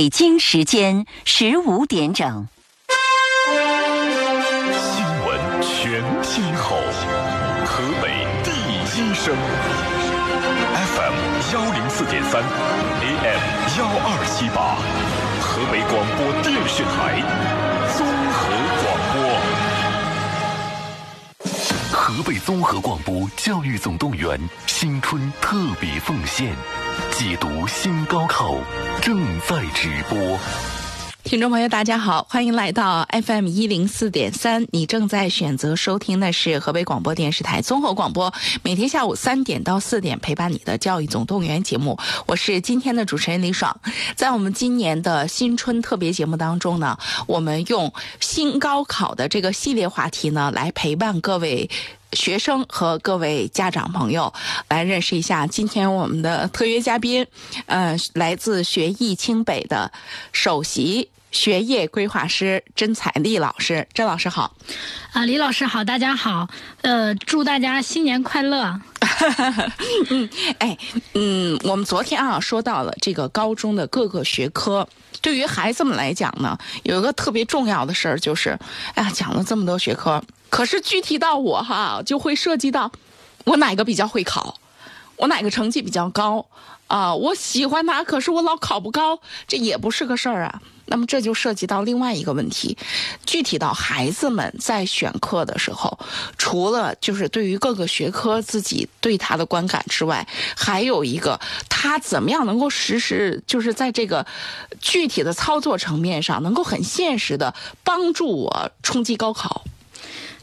北京时间十五点整。新闻全天候，河北第一声，FM 幺零四点三，AM 幺二七八，河北广播电视台综合广播。河北综合广播教育总动员新春特别奉献，解读新高考正在直播。听众朋友，大家好，欢迎来到 FM 一零四点三。你正在选择收听的是河北广播电视台综合广播，每天下午三点到四点陪伴你的教育总动员节目。我是今天的主持人李爽。在我们今年的新春特别节目当中呢，我们用新高考的这个系列话题呢，来陪伴各位。学生和各位家长朋友来认识一下今天我们的特约嘉宾，呃，来自学艺清北的首席学业规划师甄彩丽老师。甄老师好，啊，李老师好，大家好，呃，祝大家新年快乐。嗯，哎，嗯，我们昨天啊说到了这个高中的各个学科，对于孩子们来讲呢，有一个特别重要的事儿就是，哎呀，讲了这么多学科。可是具体到我哈，就会涉及到我哪个比较会考，我哪个成绩比较高啊？我喜欢他，可是我老考不高，这也不是个事儿啊。那么这就涉及到另外一个问题，具体到孩子们在选课的时候，除了就是对于各个学科自己对他的观感之外，还有一个他怎么样能够实施，就是在这个具体的操作层面上，能够很现实的帮助我冲击高考。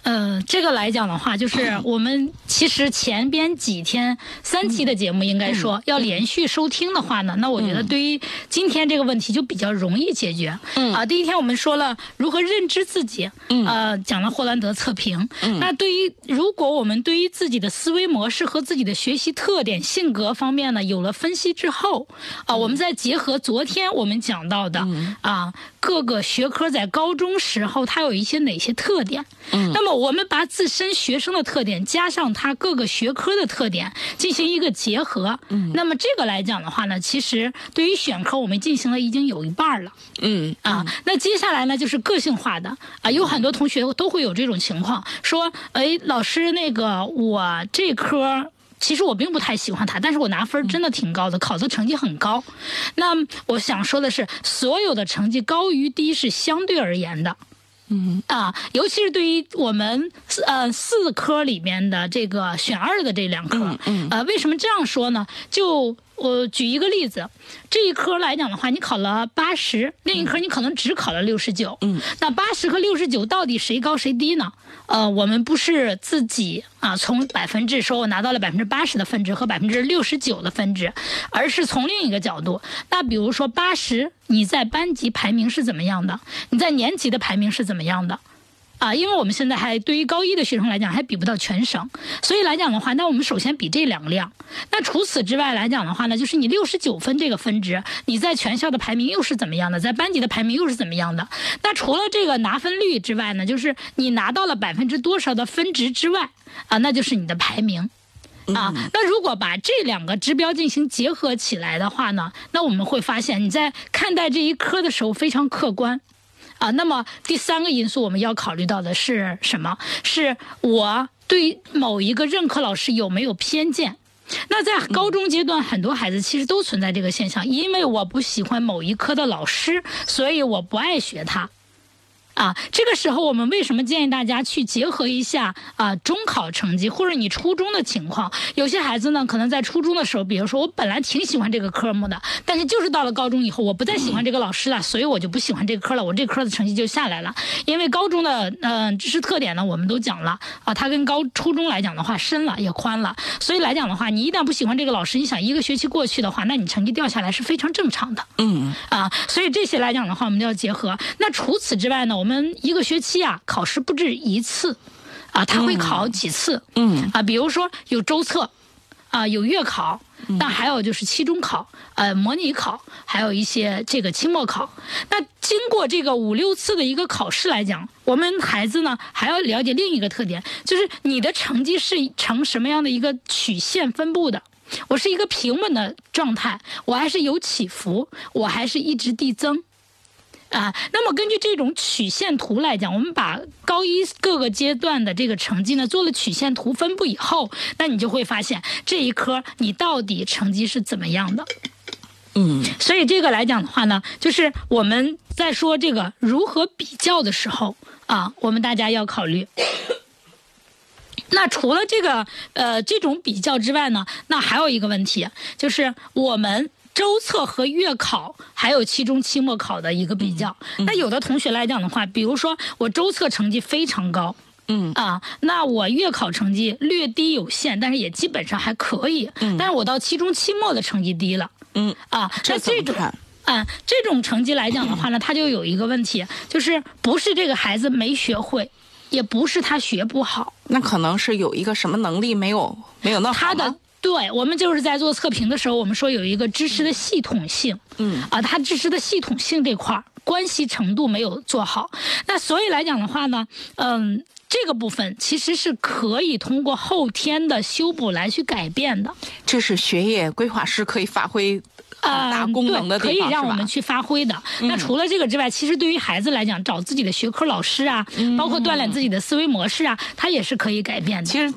呃，这个来讲的话，就是 我们其实前边几天三期的节目，应该说要连续收听的话呢，那我觉得对于今天这个问题就比较容易解决。嗯。啊，第一天我们说了如何认知自己，嗯。呃，讲了霍兰德测评。嗯，那对于如果我们对于自己的思维模式和自己的学习特点、性格方面呢有了分析之后，啊，我们再结合昨天我们讲到的啊各个学科在高中时候它有一些哪些特点，嗯，那么。我们把自身学生的特点加上他各个学科的特点进行一个结合，嗯，那么这个来讲的话呢，其实对于选科我们进行了已经有一半了，嗯啊，那接下来呢就是个性化的。啊，有很多同学都会有这种情况，说，哎，老师那个我这科其实我并不太喜欢他，但是我拿分真的挺高的，考的成绩很高。那我想说的是，所有的成绩高于低是相对而言的。嗯啊，尤其是对于我们呃四科里面的这个选二的这两科，嗯，呃，为什么这样说呢？就我举一个例子，这一科来讲的话，你考了八十，另一科你可能只考了六十九，嗯，那八十和六十九到底谁高谁低呢？呃，我们不是自己啊，从百分制说我拿到了百分之八十的分值和百分之六十九的分值，而是从另一个角度。那比如说八十，你在班级排名是怎么样的？你在年级的排名是怎么样的？啊，因为我们现在还对于高一的学生来讲还比不到全省，所以来讲的话，那我们首先比这两个量。那除此之外来讲的话呢，就是你六十九分这个分值，你在全校的排名又是怎么样的？在班级的排名又是怎么样的？那除了这个拿分率之外呢，就是你拿到了百分之多少的分值之外，啊，那就是你的排名。啊，那如果把这两个指标进行结合起来的话呢，那我们会发现你在看待这一科的时候非常客观。啊，那么第三个因素我们要考虑到的是什么？是我对某一个任课老师有没有偏见？那在高中阶段，很多孩子其实都存在这个现象，因为我不喜欢某一科的老师，所以我不爱学他。啊，这个时候我们为什么建议大家去结合一下啊中考成绩或者你初中的情况？有些孩子呢，可能在初中的时候，比如说我本来挺喜欢这个科目的，但是就是到了高中以后，我不再喜欢这个老师了，所以我就不喜欢这个科了，我这科的成绩就下来了。因为高中的嗯知识特点呢，我们都讲了啊，它跟高初中来讲的话深了也宽了，所以来讲的话，你一旦不喜欢这个老师，你想一个学期过去的话，那你成绩掉下来是非常正常的。嗯啊，所以这些来讲的话，我们就要结合。那除此之外呢，我们我们一个学期啊，考试不止一次，啊，他会考几次？嗯，啊，比如说有周测，啊，有月考，那还有就是期中考，呃，模拟考，还有一些这个期末考。那经过这个五六次的一个考试来讲，我们孩子呢还要了解另一个特点，就是你的成绩是呈什么样的一个曲线分布的。我是一个平稳的状态，我还是有起伏，我还是一直递增。啊，那么根据这种曲线图来讲，我们把高一各个阶段的这个成绩呢做了曲线图分布以后，那你就会发现这一科你到底成绩是怎么样的。嗯，所以这个来讲的话呢，就是我们在说这个如何比较的时候啊，我们大家要考虑。那除了这个呃这种比较之外呢，那还有一个问题就是我们。周测和月考还有期中、期末考的一个比较。那有的同学来讲的话，比如说我周测成绩非常高，嗯。啊，那我月考成绩略低有限，但是也基本上还可以。嗯。但是我到期中、期末的成绩低了，嗯。啊，那这种。啊，这种成绩来讲的话呢，他就有一个问题，就是不是这个孩子没学会，也不是他学不好，那可能是有一个什么能力没有没有弄好他的吗对我们就是在做测评的时候，我们说有一个知识的系统性，嗯啊，它知识的系统性这块儿关系程度没有做好，那所以来讲的话呢，嗯。这个部分其实是可以通过后天的修补来去改变的，这是学业规划师可以发挥很大呃功能的，可以让我们去发挥的。那除了这个之外，其实对于孩子来讲，找自己的学科老师啊，嗯包括锻炼自己的思维模式啊，它也是可以改变的。其实。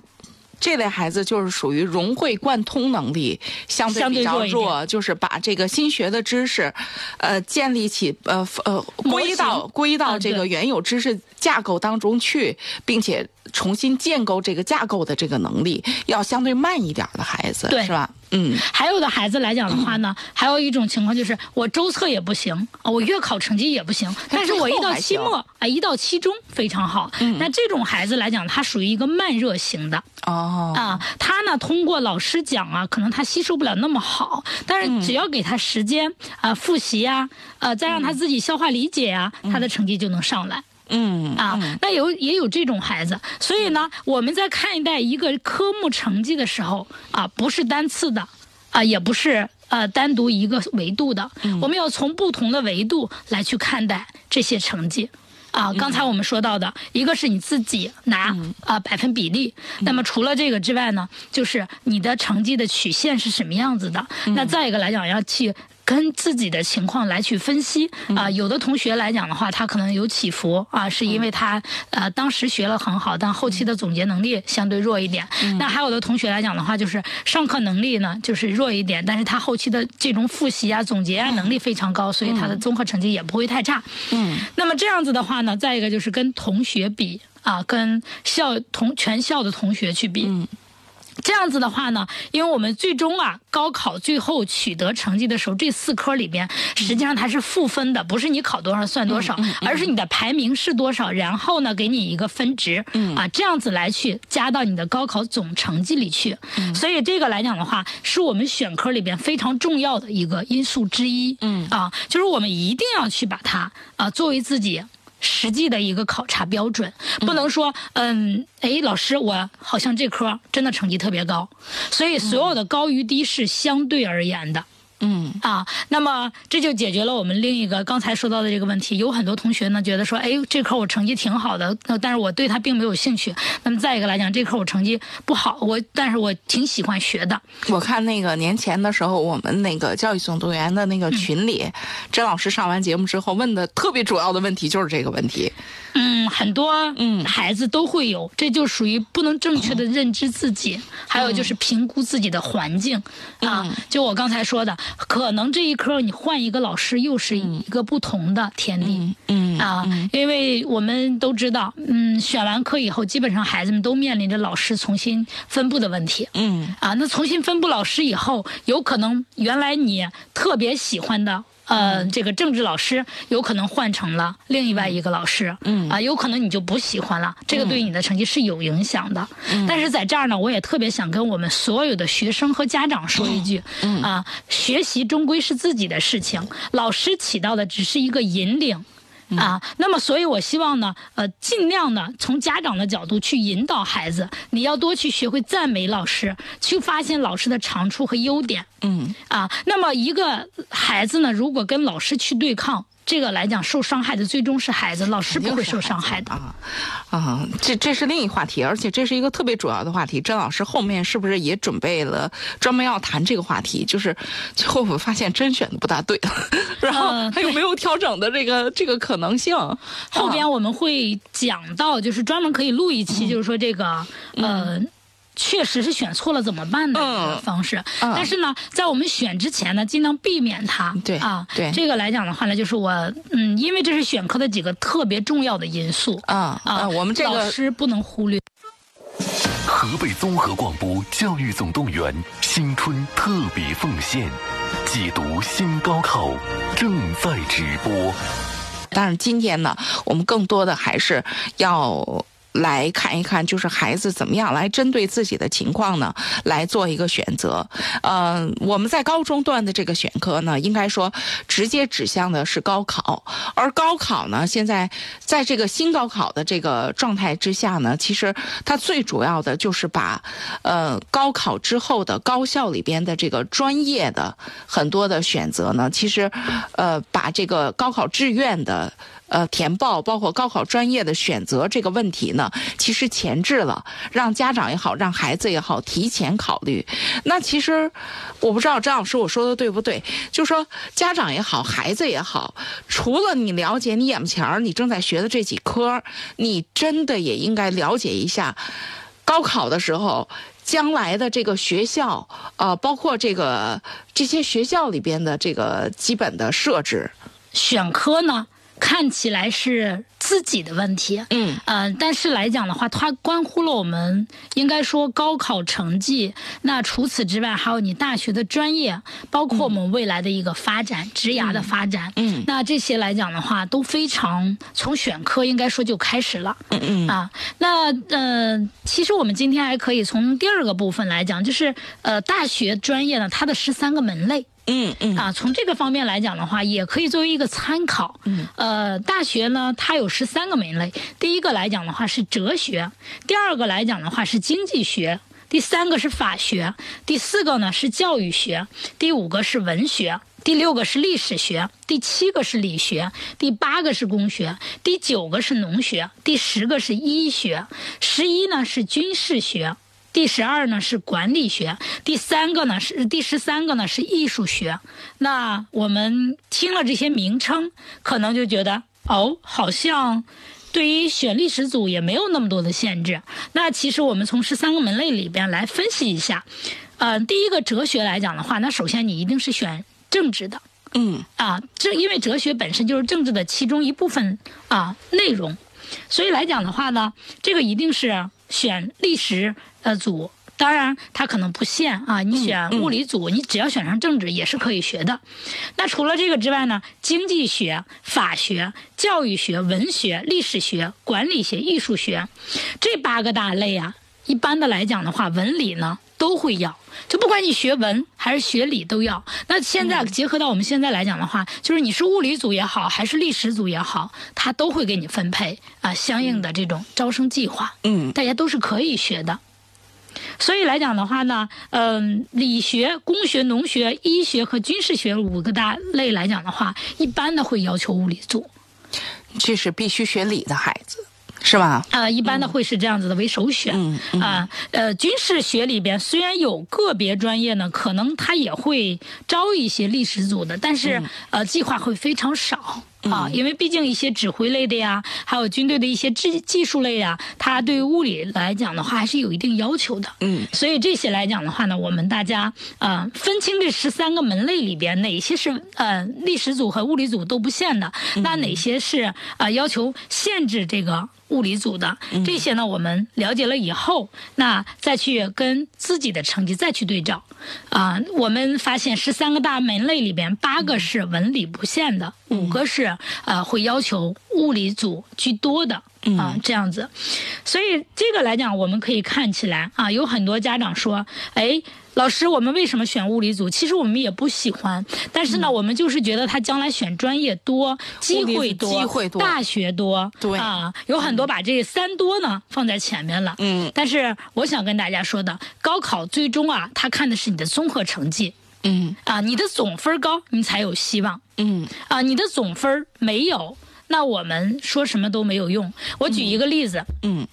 这类孩子就是属于融会贯通能力相对比较弱就是把这个新学的知识，呃，建立起呃呃归到归到这个原有知识架构当中去，并且重新建构这个架构的这个能力，要相对慢一点的孩子，是吧？嗯，还有的孩子来讲的话呢，还有一种情况就是我周测也不行，啊我月考成绩也不行，但是我一到期末啊，一到期中非常好。那这种孩子来讲，他属于一个慢热型的。哦，啊，他呢通过老师讲啊，可能他吸收不了那么好，但是只要给他时间啊复习呀，呃，再让他自己消化理解啊，他的成绩就能上来。嗯啊，那有也有这种孩子，所以呢，我们在看待一个科目成绩的时候啊，不是单次的，啊，也不是呃单独一个维度的，我们要从不同的维度来去看待这些成绩。啊，刚才我们说到的，一个是你自己拿啊百分比例，那么除了这个之外呢，就是你的成绩的曲线是什么样子的。那再一个来讲，要去跟自己的情况来去分析啊。有的同学来讲的话，他可能有起伏啊，是因为他呃当时学了很好，但后期的总结能力相对弱一点。那还有的同学来讲的话，就是上课能力呢就是弱一点，但是他后期的这种复习啊、总结啊能力非常高，所以他的综合成绩也不会太差。嗯，那么这样子的话呢，再一个就是跟同学比啊，跟校同全校的同学去比。嗯这样子的话呢，因为我们最终啊，高考最后取得成绩的时候，这四科里边实际上它是赋分的，不是你考多少算多少，而是你的排名是多少，然后呢给你一个分值，啊，这样子来去加到你的高考总成绩里去。所以这个来讲的话，是我们选科里边非常重要的一个因素之一。嗯啊，就是我们一定要去把它啊作为自己。实际的一个考察标准，不能说，嗯，哎，老师，我好像这科真的成绩特别高，所以所有的高与低是相对而言的。嗯啊，那么这就解决了我们另一个刚才说到的这个问题。有很多同学呢觉得说，哎，这科我成绩挺好的，但是我对它并没有兴趣。那么再一个来讲，这科我成绩不好，我但是我挺喜欢学的。我看那个年前的时候，我们那个教育总动员的那个群里，甄老师上完节目之后问的特别主要的问题就是这个问题。嗯，很多嗯孩子都会有，这就属于不能正确的认知自己，还有就是评估自己的环境、啊。就我刚才说的，可能这一科你换一个老师，又是一个不同的天地。嗯啊，因为我们都知道，嗯，选完课以后，基本上孩子们都面临着老师重新分布的问题。嗯啊，那重新分布老师以后，有可能原来你特别喜欢的。呃，这个政治老师有可能换成了另外一个老师，嗯啊，有可能你就不喜欢了，这个对你的成绩是有影响的。但是在这儿呢，我也特别想跟我们所有的学生和家长说一句，啊，学习终归是自己的事情，老师起到的只是一个引领。啊，那么所以，我希望呢，呃，尽量呢，从家长的角度去引导孩子，你要多去学会赞美老师，去发现老师的长处和优点。嗯啊，那么一个孩子呢，如果跟老师去对抗。这个来讲，受伤害的最终是孩子，老师不会受伤害的啊啊！这这是另一话题，而且这是一个特别主要的话题。甄老师后面是不是也准备了专门要谈这个话题？就是最后我发现甄选的不大对，然后还有没有调整的这个这个可能性？后边我们会讲到，就是专门可以录一期，就是说这个呃。确实是选错了怎么办的一个方式，但是呢，在我们选之前呢，尽量避免它。对啊，对这个来讲的话呢，就是我嗯，因为这是选科的几个特别重要的因素啊啊，我们这个老师不能忽略。河北综合广播教育总动员新春特别奉献，解读新高考正在直播。但是今天呢，我们更多的还是要。来看一看，就是孩子怎么样来针对自己的情况呢，来做一个选择。呃，我们在高中段的这个选科呢，应该说直接指向的是高考，而高考呢，现在在这个新高考的这个状态之下呢，其实它最主要的就是把呃高考之后的高校里边的这个专业的很多的选择呢，其实呃把这个高考志愿的。呃，填报包括高考专业的选择这个问题呢，其实前置了，让家长也好，让孩子也好，提前考虑。那其实我不知道张老师我说的对不对，就说家长也好，孩子也好，除了你了解你眼前你正在学的这几科，你真的也应该了解一下，高考的时候将来的这个学校啊，包括这个这些学校里边的这个基本的设置，选科呢？看起来是自己的问题，嗯，呃，但是来讲的话，它关乎了我们应该说高考成绩。那除此之外，还有你大学的专业，包括我们未来的一个发展、职涯的发展，嗯，那这些来讲的话，都非常从选科应该说就开始了，嗯嗯。啊，那呃，其实我们今天还可以从第二个部分来讲，就是呃，大学专业呢，它的十三个门类。嗯嗯啊，从这个方面来讲的话，也可以作为一个参考。嗯，呃，大学呢，它有十三个门类。第一个来讲的话是哲学，第二个来讲的话是经济学，第三个是法学，第四个呢是教育学，第五个是文学，第六个是历史学，第七个是理学，第八个是工学，第九个是农学，第十个是医学，十一呢是军事学。第十二呢是管理学，第三个呢是第十三个呢是艺术学。那我们听了这些名称，可能就觉得哦，好像对于选历史组也没有那么多的限制。那其实我们从十三个门类里边来分析一下，呃，第一个哲学来讲的话，那首先你一定是选政治的，嗯啊，这因为哲学本身就是政治的其中一部分啊内容，所以来讲的话呢，这个一定是选历史。呃，组当然它可能不限啊，你选物理组，你只要选上政治也是可以学的。那除了这个之外呢，经济学、法学、教育学、文学、历史学、管理学、艺术学这八个大类啊，一般的来讲的话，文理呢都会要，就不管你学文还是学理都要。那现在结合到我们现在来讲的话，就是你是物理组也好，还是历史组也好，他都会给你分配啊相应的这种招生计划。嗯，大家都是可以学的。所以来讲的话呢，嗯，理学、工学、农学、医学和军事学五个大类来讲的话，一般的会要求物理组，这是必须学理的孩子，是吧？呃，一般的会是这样子的为首选。嗯啊，呃，军事学里边虽然有个别专业呢，可能他也会招一些历史组的，但是呃，计划会非常少。啊，因为毕竟一些指挥类的呀，还有军队的一些技技术类呀，它对于物理来讲的话，还是有一定要求的。嗯，所以这些来讲的话呢，我们大家啊，分清这十三个门类里边哪些是呃历史组和物理组都不限的，那哪些是啊要求限制这个。物理组的。这些呢，我们了解了以后，那再去跟自己的成绩再去对照，啊，我们发现十三个大门类里边，八个是文理不限的，五个是呃会要求物理组居多的啊，这样子，所以这个来讲，我们可以看起来啊，有很多家长说，哎。老师，我们为什么选物理组？其实我们也不喜欢，但是呢，我们就是觉得他将来选专业多，机会多，机会多，大学多，对啊，有很多把这三多呢放在前面了。嗯，但是我想跟大家说的，高考最终啊，他看的是你的综合成绩。嗯。啊，你的总分高，你才有希望。嗯。啊，你的总分没有，那我们说什么都没有用。我举一个例子，嗯。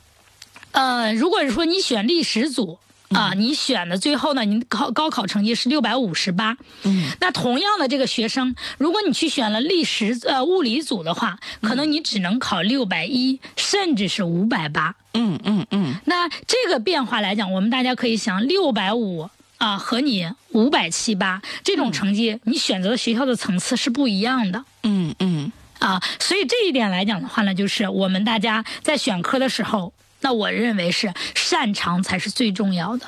呃，如果是说你选历史组啊，你选的最后呢，你考高考成绩是六百五十八，嗯，那同样的这个学生，如果你去选了历史呃物理组的话，可能你只能考六百一，甚至是五百八。嗯嗯嗯。那这个变化来讲，我们大家可以想，六百五啊和你五百七八这种成绩，你选择的学校的层次是不一样的。嗯嗯啊，所以这一点来讲的话呢，就是我们大家在选科的时候，那我认为是擅长才是最重要的。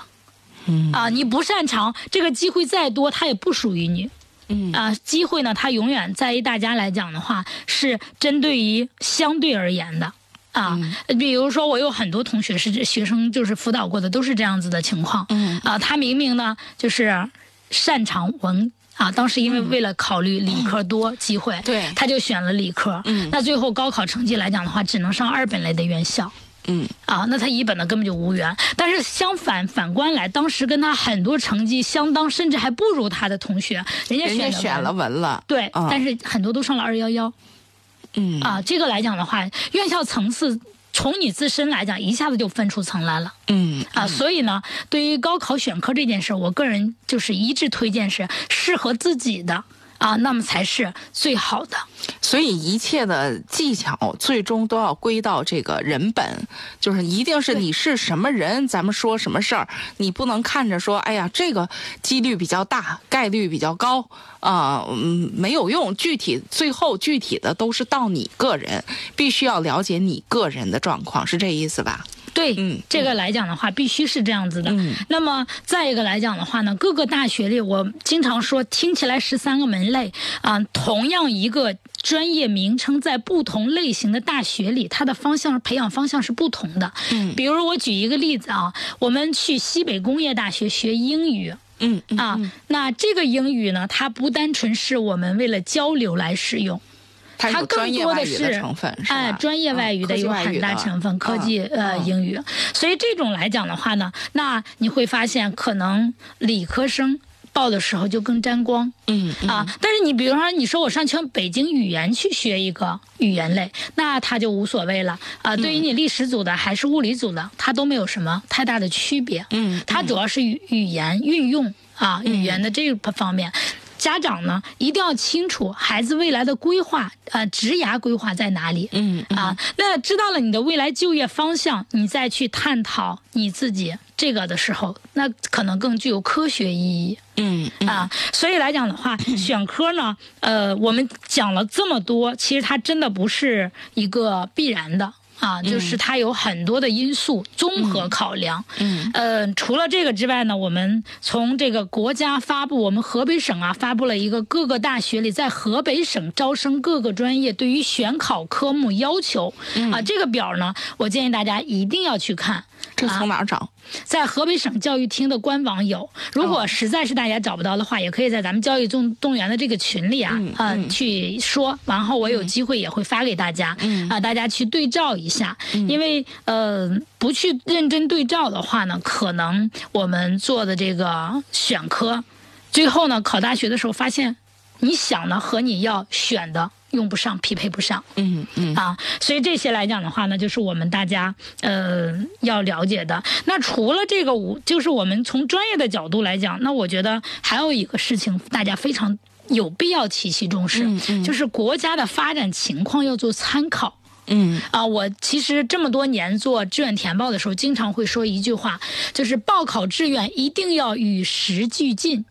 嗯啊，你不擅长，这个机会再多，它也不属于你。嗯啊，机会呢，它永远在于大家来讲的话，是针对于相对而言的。啊，比如说我有很多同学是这学生，就是辅导过的，都是这样子的情况。嗯。啊，他明明呢就是擅长文啊，当时因为为了考虑理科多机会，对。他就选了理科。嗯。那最后高考成绩来讲的话，只能上二本类的院校。嗯。啊，那他一本呢根本就无缘。但是相反，反观来，当时跟他很多成绩相当，甚至还不如他的同学，人家选选了文了，对，嗯。但是很多都上了二幺幺嗯啊。这个来讲的话，院校层次从你自身来讲，一下子就分出层来了。嗯啊，所以呢，对于高考选科这件事，我个人就是一致推荐是适合自己的啊，那么才是最好的。所以一切的技巧最终都要归到这个人本，就是一定是你是什么人，咱们说什么事儿，你不能看着说，哎呀，这个几率比较大，概率比较高啊、嗯，没有用。具体最后具体的都是到你个人，必须要了解你个人的状况，是这意思吧？对，嗯这个来讲的话，必须是这样子的。嗯那么再一个来讲的话呢，各个大学里，我经常说，听起来十三个门类啊、同样一个专业名称，在不同类型的大学里，它的方向培养方向是不同的。嗯比如我举一个例子啊，我们去西北工业大学学英语。嗯嗯啊，那这个英语呢，它不单纯是我们为了交流来使用，它更多的是哎，专业外语的有很大成分，科技嗯呃嗯英语，所以这种来讲的话呢，那你会发现可能理科生报的时候就更沾光。嗯嗯啊，但是你比如说，你说我上全北京语言去学一个语言类，那他就无所谓了啊。对于你历史组的还是物理组的，它都没有什么太大的区别。嗯它主要是语语言运用啊，语言的这个方面。家长呢一定要清楚孩子未来的规划，呃，职涯规划在哪里？嗯啊，那知道了你的未来就业方向，你再去探讨你自己这个的时候，那可能更具有科学意义。嗯嗯啊，所以来讲的话，选科呢，呃，我们讲了这么多，其实它真的不是一个必然的。啊，就是它有很多的因素综合考量。嗯，呃，除了这个之外呢，我们从这个国家发布，我们河北省啊发布了一个各个大学里在河北省招生各个专业对于选考科目要求。嗯啊，这个表呢，我建议大家一定要去看。这从哪儿找？在河北省教育厅的官网有，如果实在是大家找不到的话，也可以在咱们教育动动员的这个群里啊，嗯去说，然后我有机会也会发给大家，嗯啊、大家去对照一下，因为呃不去认真对照的话呢，可能我们做的这个选科，最后呢考大学的时候发现，你想的和你要选的用不上，匹配不上。嗯嗯啊，所以这些来讲的话呢，就是我们大家呃要了解的。那除了这个五，就是我们从专业的角度来讲，那我觉得还有一个事情，大家非常有必要提起重视，嗯嗯就是国家的发展情况要做参考。嗯啊，我其实这么多年做志愿填报的时候，经常会说一句话，就是报考志愿一定要与时俱进。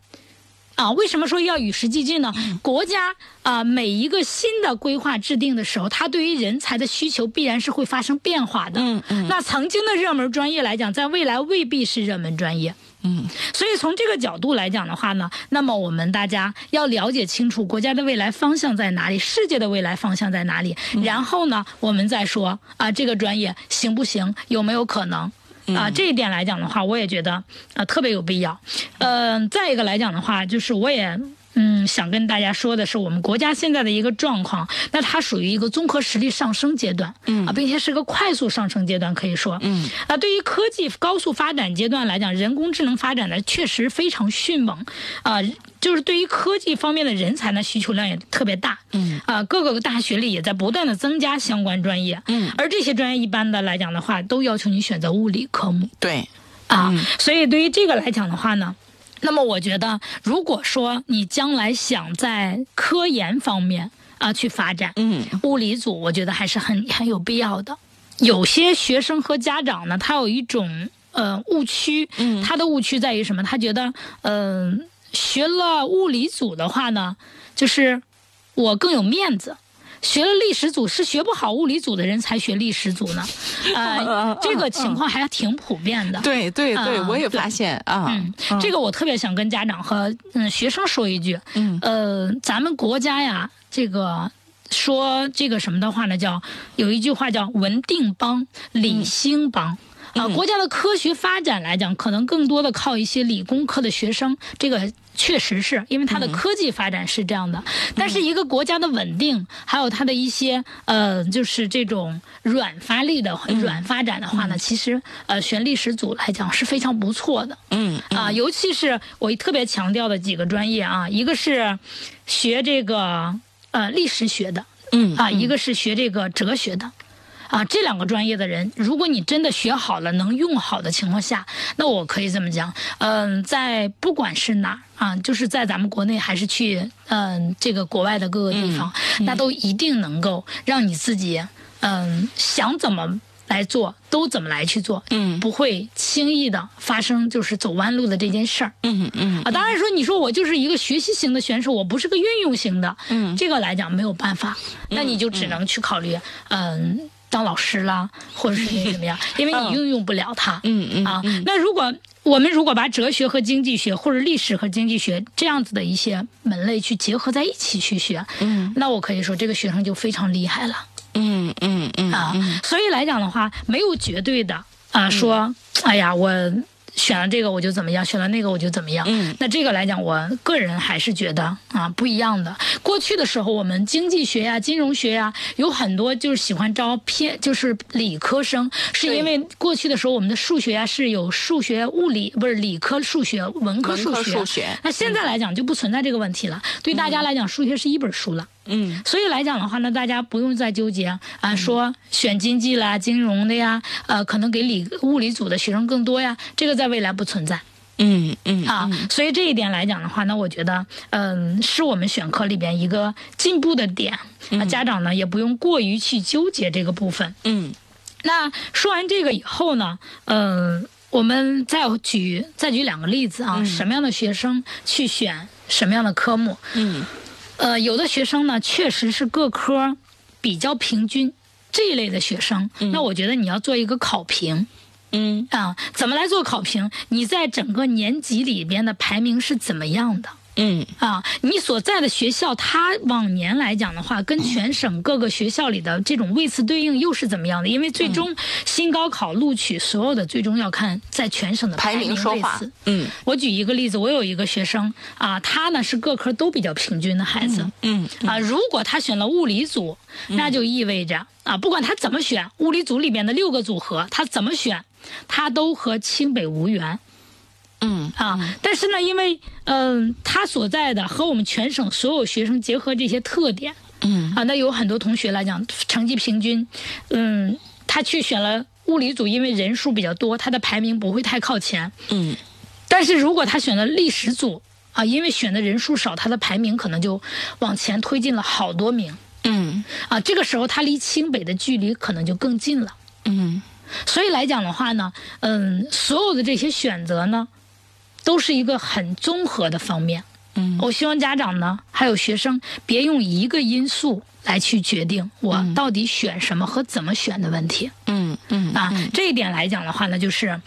啊，为什么说要与时俱进呢？国家啊、每一个新的规划制定的时候，它对于人才的需求必然是会发生变化的。嗯嗯那曾经的热门专业来讲，在未来未必是热门专业。嗯所以从这个角度来讲的话呢，那么我们大家要了解清楚国家的未来方向在哪里，世界的未来方向在哪里，然后呢，我们再说啊，这个专业行不行，有没有可能。啊，这一点来讲的话，我也觉得啊特别有必要。嗯、再一个来讲的话，就是我也嗯，想跟大家说的是，我们国家现在的一个状况，那它属于一个综合实力上升阶段，嗯。啊，并且是个快速上升阶段，可以说，嗯啊，对于科技高速发展阶段来讲，人工智能发展的确实非常迅猛，啊，就是对于科技方面的人才呢，需求量也特别大，嗯。啊，各个大学里也在不断的增加相关专业，嗯，而这些专业一般的来讲的话，都要求你选择物理科目，对，啊，所以对于这个来讲的话呢。那么我觉得，如果说你将来想在科研方面啊去发展，嗯，物理组我觉得还是很很有必要的。有些学生和家长呢，他有一种呃误区，嗯，他的误区在于什么？他觉得，嗯，学了物理组的话呢，就是我更有面子。学了历史组是学不好物理组的人才学历史组呢，呃，这个情况还挺普遍的。对对对，我也发现啊，这个我特别想跟家长和嗯学生说一句，嗯，呃，咱们国家呀，这个说这个什么的话呢，叫有一句话叫文定邦，理兴邦。啊，国家的科学发展来讲，可能更多的靠一些理工科的学生，这个确实是因为它的科技发展是这样的。但是一个国家的稳定，还有它的一些呃，就是这种软发力的软发展的话呢，其实呃，选历史组来讲是非常不错的。嗯啊，尤其是我特别强调的几个专业啊，一个是学这个呃历史学的，嗯啊，一个是学这个哲学的。啊，这两个专业的人，如果你真的学好了，能用好的情况下，那我可以这么讲，嗯，在不管是哪啊，就是在咱们国内还是去嗯这个国外的各个地方，那都一定能够让你自己嗯想怎么来做都怎么来去做，嗯，不会轻易的发生就是走弯路的这件事儿，嗯嗯啊，当然说你说我就是一个学习型的选手，我不是个运用型的，嗯，这个来讲没有办法，那你就只能去考虑嗯。当老师啦，或者是怎么样？因为你运用不了它。嗯嗯啊，那如果我们如果把哲学和经济学，或者历史和经济学这样子的一些门类去结合在一起去学，嗯，那我可以说这个学生就非常厉害了。嗯嗯嗯啊，所以来讲的话，没有绝对的啊，说哎呀我。选了这个我就怎么样，选了那个我就怎么样。嗯，那这个来讲，我个人还是觉得啊不一样的。过去的时候，我们经济学呀、金融学呀，有很多就是喜欢招偏就是理科生，是因为过去的时候我们的数学呀是有数学、物理不是理科数学、文科数学。数学那现在来讲就不存在这个问题了，对大家来讲，数学是一本书了。嗯，所以来讲的话呢，大家不用再纠结啊，说选经济啦、金融的呀，呃，可能给理物理组的学生更多呀，这个在未来不存在。嗯嗯啊，所以这一点来讲的话，呢我觉得，嗯，是我们选科里边一个进步的点啊，家长呢也不用过于去纠结这个部分。嗯，那说完这个以后呢，嗯，我们再举再举两个例子啊，什么样的学生去选什么样的科目？嗯。呃，有的学生呢，确实是各科比较平均，这一类的学生，那我觉得你要做一个考评，嗯啊，怎么来做考评？你在整个年级里边的排名是怎么样的？嗯啊，你所在的学校，它往年来讲的话，跟全省各个学校里的这种位次对应又是怎么样的？因为最终新高考录取所有的最终要看在全省的排名位次。嗯，我举一个例子，我有一个学生啊，他呢是各科都比较平均的孩子。嗯啊，如果他选了物理组，那就意味着啊，不管他怎么选，物理组里面的六个组合，他怎么选，他都和清北无缘。嗯啊，但是呢，因为嗯，他所在的和我们全省所有学生结合这些特点，嗯。啊，那有很多同学来讲成绩平均，嗯，他去选了物理组，因为人数比较多，他的排名不会太靠前，嗯，但是如果他选了历史组啊，因为选的人数少，他的排名可能就往前推进了好多名，嗯。啊，这个时候他离清北的距离可能就更近了，嗯，所以来讲的话呢，嗯，所有的这些选择呢。都是一个很综合的方面，嗯，我希望家长呢，还有学生，别用一个因素来去决定我到底选什么和怎么选的问题，嗯嗯啊，这一点来讲的话呢，就是，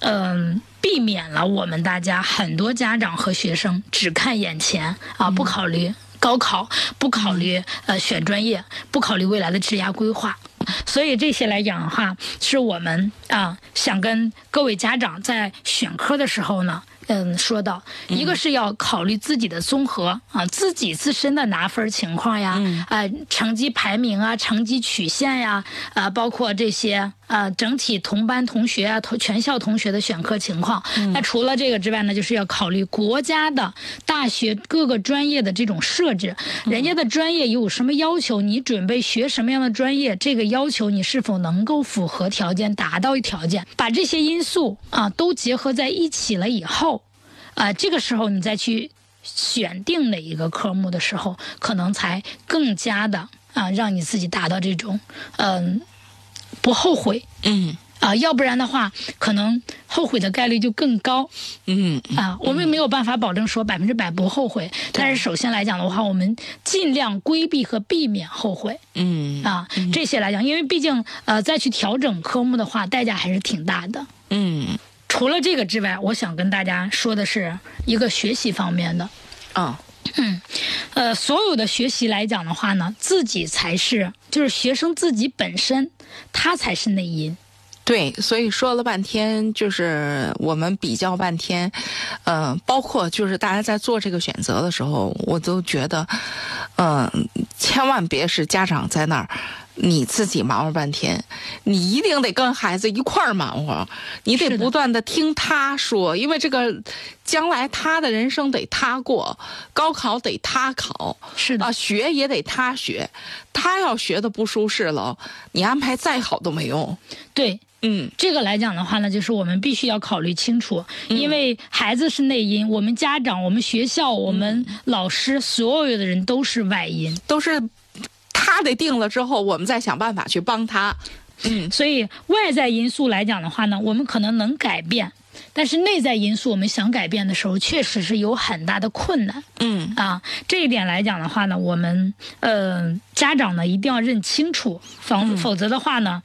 嗯，避免了我们大家很多家长和学生只看眼前啊，不考虑高考，不考虑呃选专业，不考虑未来的职业规划。所以这些来讲的话，是我们啊想跟各位家长在选科的时候呢，嗯说到，一个是要考虑自己的综合啊，自己自身的拿分情况呀，啊，成绩排名啊，成绩曲线呀，啊，包括这些啊，整体同班同学啊，同全校同学的选课情况。那除了这个之外呢，就是要考虑国家的大学各个专业的这种设置，人家的专业有什么要求，你准备学什么样的专业，这个要求你是否能够符合条件，达到条件，把这些因素啊都结合在一起了以后。啊，这个时候你再去选定哪一个科目的时候，可能才更加的啊，让你自己达到这种嗯不后悔。嗯啊，要不然的话，可能后悔的概率就更高。嗯啊，我们没有办法保证说百分之百不后悔，但是首先来讲的话，我们尽量规避和避免后悔。嗯啊，这些来讲，因为毕竟呃再去调整科目的话，代价还是挺大的。嗯除了这个之外，我想跟大家说的是一个学习方面的。啊嗯呃，所有的学习来讲的话呢，自己才是，就是学生自己本身，他才是内因。对，所以说了半天，就是我们比较半天，呃、包括就是大家在做这个选择的时候，我都觉得，嗯、千万别是家长在那儿。你自己忙活半天，你一定得跟孩子一块儿忙活，你得不断的听他说，因为这个将来他的人生得他过，高考得他考，是的。啊，学也得他学，他要学的不舒适了，你安排再好都没用。对，嗯。这个来讲的话呢，就是我们必须要考虑清楚，因为孩子是内因，我们家长、我们学校、我们老师，所有的人都是外因。都是他得定了之后，我们再想办法去帮他。嗯所以外在因素来讲的话呢，我们可能能改变，但是内在因素我们想改变的时候，确实是有很大的困难。嗯啊，这一点来讲的话呢，我们呃家长呢一定要认清楚，否否则的话呢，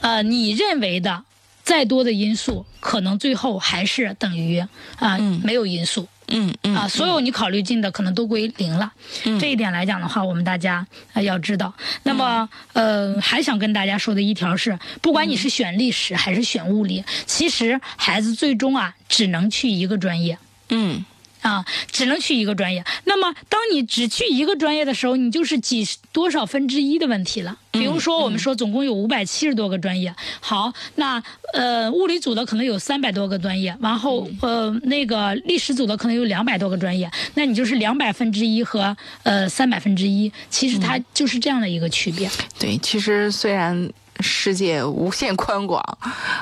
呃你认为的再多的因素，可能最后还是等于啊、没有因素。嗯嗯啊，所有你考虑进的可能都归零了。这一点来讲的话，我们大家呃要知道。那么，呃，还想跟大家说的一条是，不管你是选历史还是选物理，其实孩子最终啊只能去一个专业。嗯啊，只能去一个专业。那么，当你只去一个专业的时候，你就是几多少分之一的问题了。比如说，我们说总共有五百七十多个专业，好，那呃，物理组的可能有三百多个专业，然后呃，那个历史组的可能有两百多个专业，那你就是两百分之一和呃三百分之一，其实它就是这样的一个区别。对，其实虽然世界无限宽广，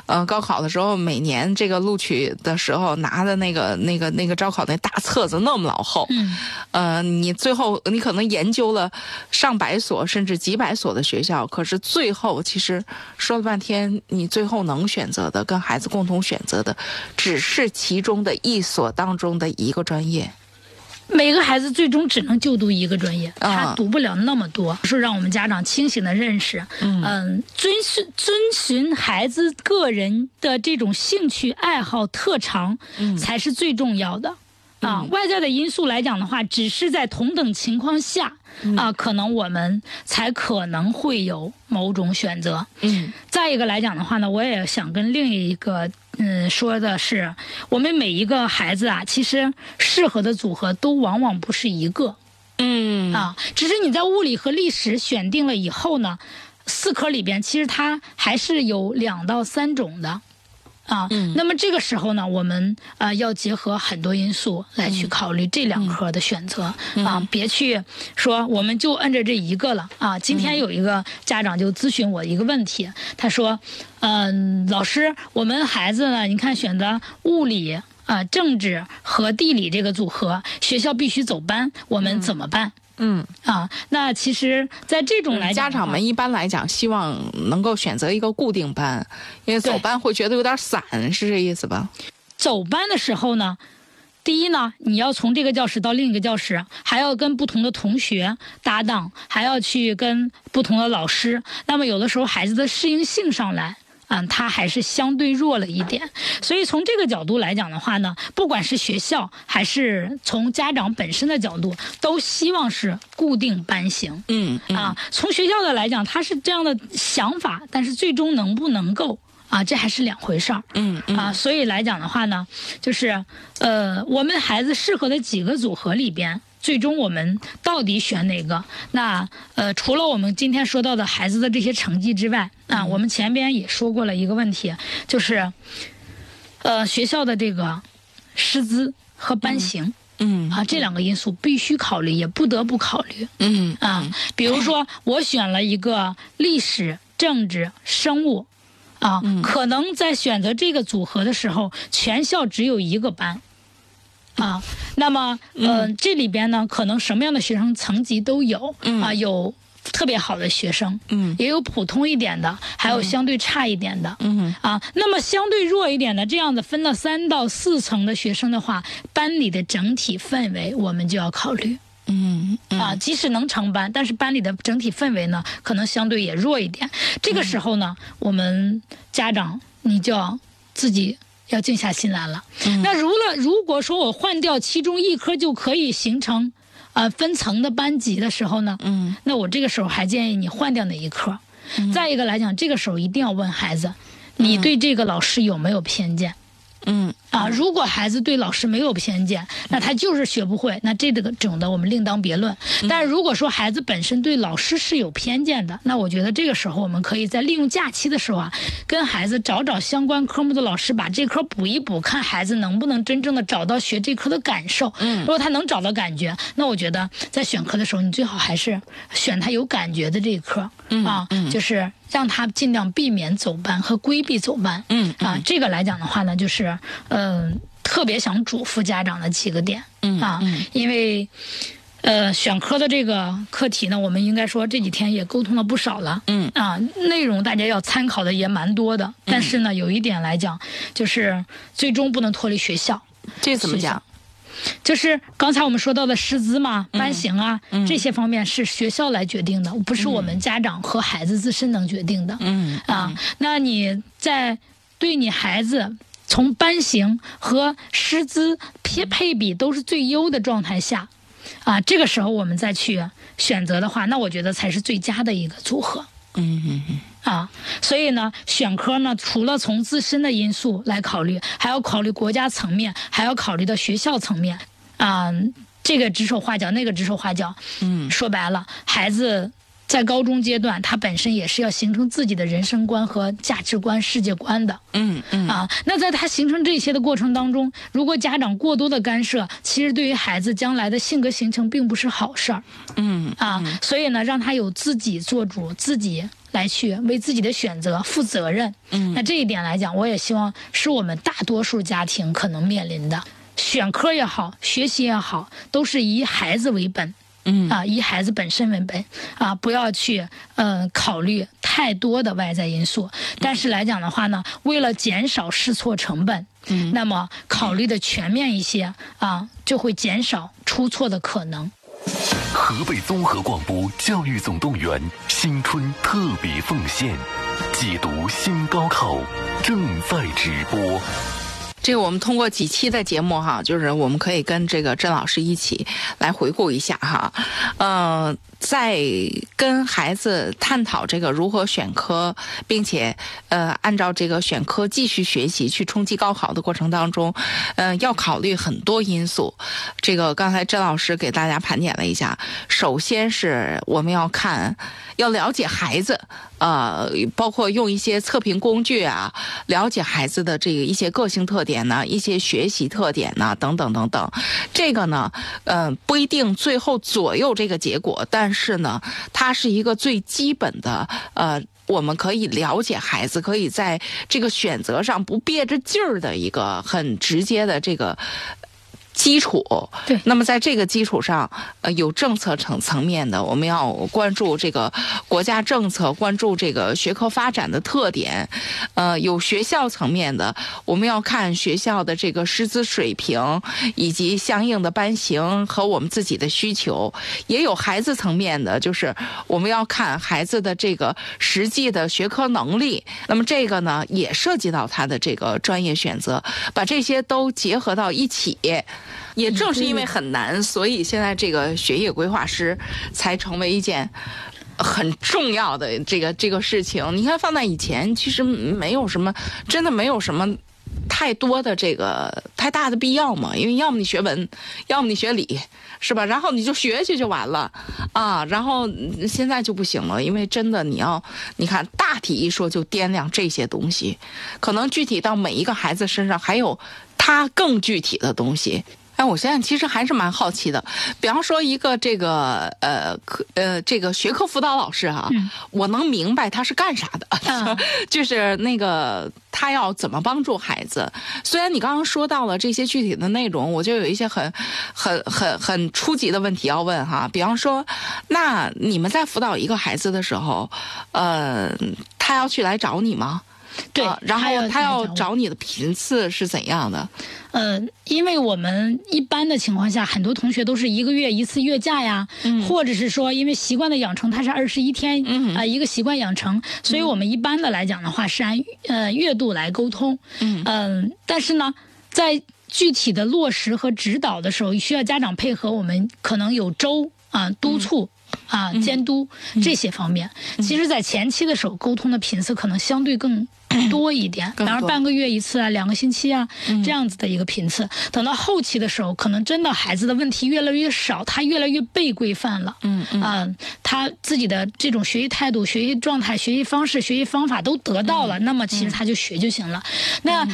呃，高考的时候每年这个录取的时候拿的那个那个那个招考那大册子那么老厚，嗯，呃，你最后你可能研究了上百所甚至几百所的学校，可是最后其实说了半天，你最后能选择的跟孩子共同选择的，只是其中的一所当中的一个专业。每个孩子最终只能就读一个专业，他啊读不了那么多。是让我们家长清醒的认识，嗯，遵循遵循孩子个人的这种兴趣爱好特长，才是最重要的。啊，外在的因素来讲的话，只是在同等情况下，啊，可能我们才可能会有某种选择。嗯再一个来讲的话呢，我也想跟另一个嗯说的是，我们每一个孩子啊，其实适合的组合都往往不是一个嗯啊，只是你在物理和历史选定了以后呢，四科里边其实它还是有两到三种的。啊，那么这个时候呢，我们呃要结合很多因素来去考虑这两科的选择、啊，别去说我们就摁着这一个了啊。今天有一个家长就咨询我一个问题，他说，嗯、老师，我们孩子呢，你看选择物理。啊、政治和地理这个组合，学校必须走班，我们怎么办？嗯，啊，那其实，在这种来讲，家长们一般来讲希望能够选择一个固定班，因为走班会觉得有点散，是这意思吧？走班的时候呢，第一呢，你要从这个教室到另一个教室，还要跟不同的同学搭档，还要去跟不同的老师。那么有的时候孩子的适应性上来。嗯，他还是相对弱了一点，所以从这个角度来讲的话呢，不管是学校还是从家长本身的角度，都希望是固定班型。嗯嗯啊，从学校的来讲，他是这样的想法，但是最终能不能够啊，这还是两回事儿。嗯嗯啊，所以来讲的话呢，就是呃，我们孩子适合的几个组合里边，最终我们到底选哪个？那呃，除了我们今天说到的孩子的这些成绩之外，啊，我们前边也说过了一个问题，就是呃，学校的这个师资和班型。嗯啊，这两个因素必须考虑，也不得不考虑嗯啊。比如说，我选了一个历史、政治、生物，啊，可能在选择这个组合的时候，全校只有一个班，啊，那么呃，这里边呢，可能什么样的学生层级都有，嗯。啊，有特别好的学生，嗯。也有普通一点的，还有相对差一点的，嗯啊，那么相对弱一点的，这样子分了三到四层的学生的话，班里的整体氛围我们就要考虑。嗯啊，即使能成班，但是班里的整体氛围呢，可能相对也弱一点。这个时候呢，我们家长你就要自己要静下心来了。那如了，如果说我换掉其中一科就可以形成，呃，分层的班级的时候呢，嗯那我这个时候还建议你换掉哪一科。再一个来讲，这个时候一定要问孩子，你对这个老师有没有偏见？嗯啊，如果孩子对老师没有偏见，那他就是学不会，那这个种的我们另当别论。但是如果说孩子本身对老师是有偏见的，那我觉得这个时候我们可以在利用假期的时候啊，跟孩子找找相关科目的老师，把这科补一补，看孩子能不能真正的找到学这科的感受。嗯如果他能找到感觉，那我觉得在选科的时候，你最好还是选他有感觉的这一科、啊，就是让他尽量避免走班和规避走班。嗯啊，这个来讲的话呢，就是嗯、特别想嘱咐家长的几个点。嗯啊，因为呃选科的这个课题呢，我们应该说这几天也沟通了不少了。嗯啊，内容大家要参考的也蛮多的，但是呢，有一点来讲，就是最终不能脱离学校。这怎么讲？就是刚才我们说到的师资嘛、班型啊、这些方面是学校来决定的，不是我们家长和孩子自身能决定的。嗯啊，那你在对你孩子从班型和师资配配比都是最优的状态下，啊，这个时候我们再去选择的话，那我觉得才是最佳的一个组合。嗯嗯嗯。啊，所以呢，选科呢，除了从自身的因素来考虑，还要考虑国家层面，还要考虑到学校层面，啊，这个指手画脚，那个指手画脚，嗯。说白了，孩子在高中阶段，他本身也是要形成自己的人生观和价值观、世界观的。嗯嗯啊，那在他形成这些的过程当中，如果家长过多的干涉，其实对于孩子将来的性格形成并不是好事儿。嗯啊，所以呢，让他有自己做主，自己来去为自己的选择负责任。嗯那这一点来讲，我也希望是我们大多数家庭可能面临的，选科也好，学习也好，都是以孩子为本。嗯啊，以孩子本身为本啊，不要去呃考虑太多的外在因素。但是来讲的话呢，为了减少试错成本，嗯那么考虑的全面一些啊，就会减少出错的可能。河北综合广播教育总动员新春特别奉献，解读新高考正在直播。这个我们通过几期的节目哈，就是我们可以跟这个甄老师一起来回顾一下哈，嗯，在跟孩子探讨这个如何选科，并且呃按照这个选科继续学习去冲击高考的过程当中，呃要考虑很多因素。这个刚才甄老师给大家盘点了一下，首先是我们要看，要了解孩子，呃，包括用一些测评工具啊，了解孩子的这个一些个性特点呢，一些学习特点呢，等等等等。这个呢，呃，不一定最后左右这个结果，但是呢，它是一个最基本的，呃。我们可以了解孩子，可以在这个选择上不憋着劲儿的一个很直接的这个基础。对那么在这个基础上，呃，有政策层层面的，我们要关注这个国家政策，关注这个学科发展的特点，呃，有学校层面的，我们要看学校的这个师资水平以及相应的班型和我们自己的需求，也有孩子层面的，就是我们要看孩子的这个实际的学科能力。那么这个呢，也涉及到他的这个专业选择，把这些都结合到一起。也正是因为很难，所以现在这个学业规划师才成为一件很重要的这个这个事情。你看，放在以前，其实没有什么，真的没有什么太多的这个太大的必要嘛。因为要么你学文，要么你学理，是吧？然后你就学去就完了啊。然后现在就不行了，因为真的你要，你看大体一说就掂量这些东西，可能具体到每一个孩子身上还有他更具体的东西。哎，我现在其实还是蛮好奇的，比方说一个这个呃科呃这个学科辅导老师哈、我能明白他是干啥的，嗯 就是那个他要怎么帮助孩子。虽然你刚刚说到了这些具体的内容，我就有一些很很很很初级的问题要问哈，比方说，那你们在辅导一个孩子的时候，呃，他要去来找你吗？对啊，然后他要找你的频次是怎样的？呃，因为我们一般的情况下，很多同学都是一个月一次月假呀，或者是说因为习惯的养成，它是二十一天啊、呃一个习惯养成，所以我们一般的来讲的话是按呃月度来沟通，嗯、但是呢，在具体的落实和指导的时候，需要家长配合，我们可能有周啊、督促。啊，监督这些方面，其实，在前期的时候，沟通的频次可能相对更多一点，比方说半个月一次啊，两个星期啊，这样子的一个频次。等到后期的时候，可能真的孩子的问题越来越少，他越来越被规范了，嗯嗯、他自己的这种学习态度、学习状态、学习方式、学习方法都得到了，那么其实他就学就行了。那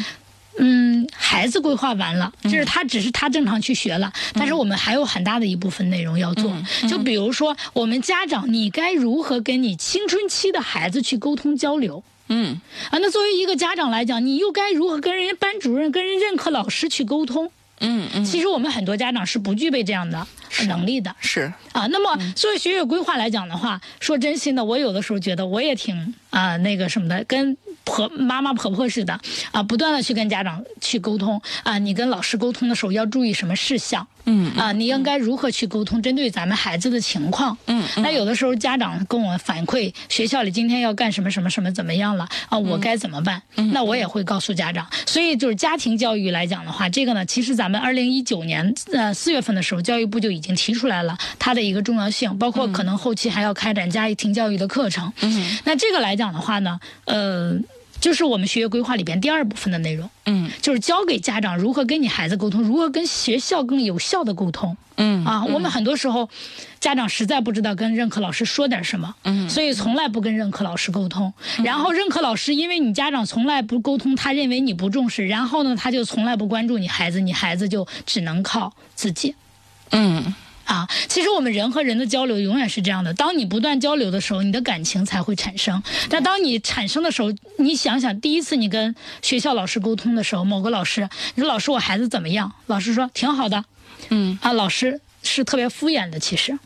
嗯，孩子规划完了，就是他只是他正常去学了，但是我们还有很大的一部分内容要做。就比如说，我们家长你该如何跟你青春期的孩子去沟通交流？嗯。啊，那作为一个家长来讲，你又该如何跟人家班主任、跟人任课老师去沟通？嗯嗯，其实我们很多家长是不具备这样的能力的。是啊，那么作为学业规划来讲的话，说真心的，我有的时候觉得我也挺啊、那个什么的，跟婆妈妈婆婆似的啊，不断的去跟家长去沟通啊，你跟老师沟通的时候要注意什么事项，嗯啊，你应该如何去沟通，针对咱们孩子的情况，嗯那有的时候家长跟我反馈学校里今天要干什么什么什么怎么样了啊，我该怎么办？那我也会告诉家长。所以就是家庭教育来讲的话，这个呢，其实咱们二零一九年呃四月份的时候，教育部就已经提出来了它的一个重要性，包括可能后期还要开展家庭教育的课程。嗯，那这个来讲的话呢，呃。就是我们学业规划里边第二部分的内容，嗯就是教给家长如何跟你孩子沟通，如何跟学校更有效的沟通。嗯啊，我们很多时候家长实在不知道跟任课老师说点什么，嗯，所以从来不跟任课老师沟通。然后任课老师因为你家长从来不沟通，他认为你不重视，然后呢，他就从来不关注你孩子，你孩子就只能靠自己。嗯啊，其实我们人和人的交流永远是这样的。当你不断交流的时候，你的感情才会产生。但当你产生的时候，你想想，第一次你跟学校老师沟通的时候，某个老师，你说老师我孩子怎么样？老师说挺好的。嗯啊，老师是特别敷衍的，其实。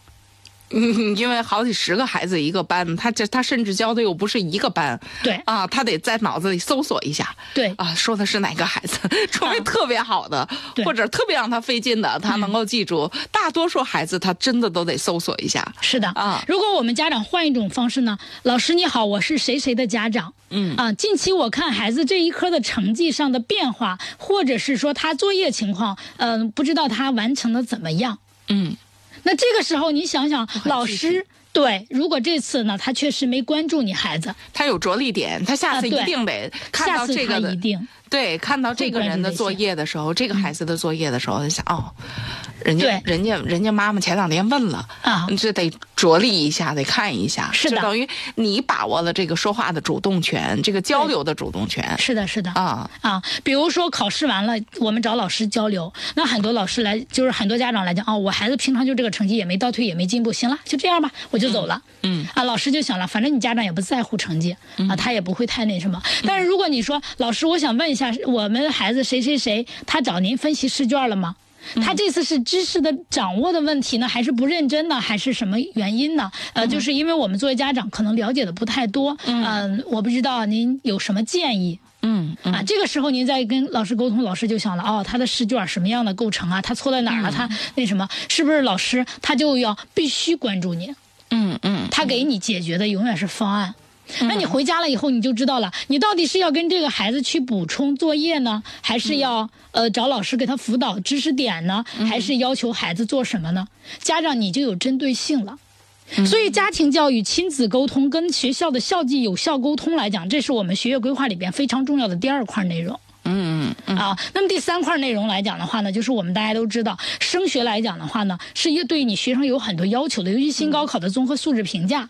嗯，因为好几十个孩子一个班，他这他甚至教的又不是一个班，对。啊，他得在脑子里搜索一下，对。啊，说的是哪个孩子，除非特别好的，对。或者特别让他费劲的，他能够记住。大多数孩子他真的都得搜索一下，是的。啊。如果我们家长换一种方式呢？老师你好，我是谁谁的家长。嗯。啊，近期我看孩子这一科的成绩上的变化，或者是说他作业情况，嗯、不知道他完成的怎么样。嗯那这个时候你想想，老师对，如果这次呢，他确实没关注你孩子，他有着力点，他下次一定得看下次他到这个的一定对，看到这个人的作业的时候，这个孩子的作业的时候，就想哦，人家人家人家妈妈前两天问了啊。你这得着力一下，得看一下，是的。等于你把握了这个说话的主动权，这个交流的主动权。是的，是的。啊，啊，比如说考试完了，我们找老师交流，那很多老师来，就是很多家长来讲，哦，我孩子平常就这个成绩也没倒退，也没进步，行了，就这样吧，我就走了。嗯啊，老师就想了，反正你家长也不在乎成绩啊，他也不会太那什么。但是如果你说，老师，我想问一下，我们孩子谁谁谁，他找您分析试卷了吗？他这次是知识的掌握的问题呢，还是不认真呢，还是什么原因呢？呃，就是因为我们作为家长可能了解的不太多，嗯、我不知道您有什么建议。嗯啊，这个时候您再跟老师沟通，老师就想了，哦，他的试卷什么样的构成啊？他错在哪儿了？他那什么，是不是老师他就要必须关注你？嗯嗯他给你解决的永远是方案。那你回家了以后，你就知道了，你到底是要跟这个孩子去补充作业呢，还是要呃找老师给他辅导知识点呢，还是要求孩子做什么呢？家长你就有针对性了。所以，家庭教育、亲子沟通跟学校的校际有效沟通来讲，这是我们学业规划里边非常重要的第二块内容。嗯嗯啊，那么第三块内容来讲的话呢，就是我们大家都知道，升学来讲的话呢，是一个对你学生有很多要求的，尤其新高考的综合素质评价。嗯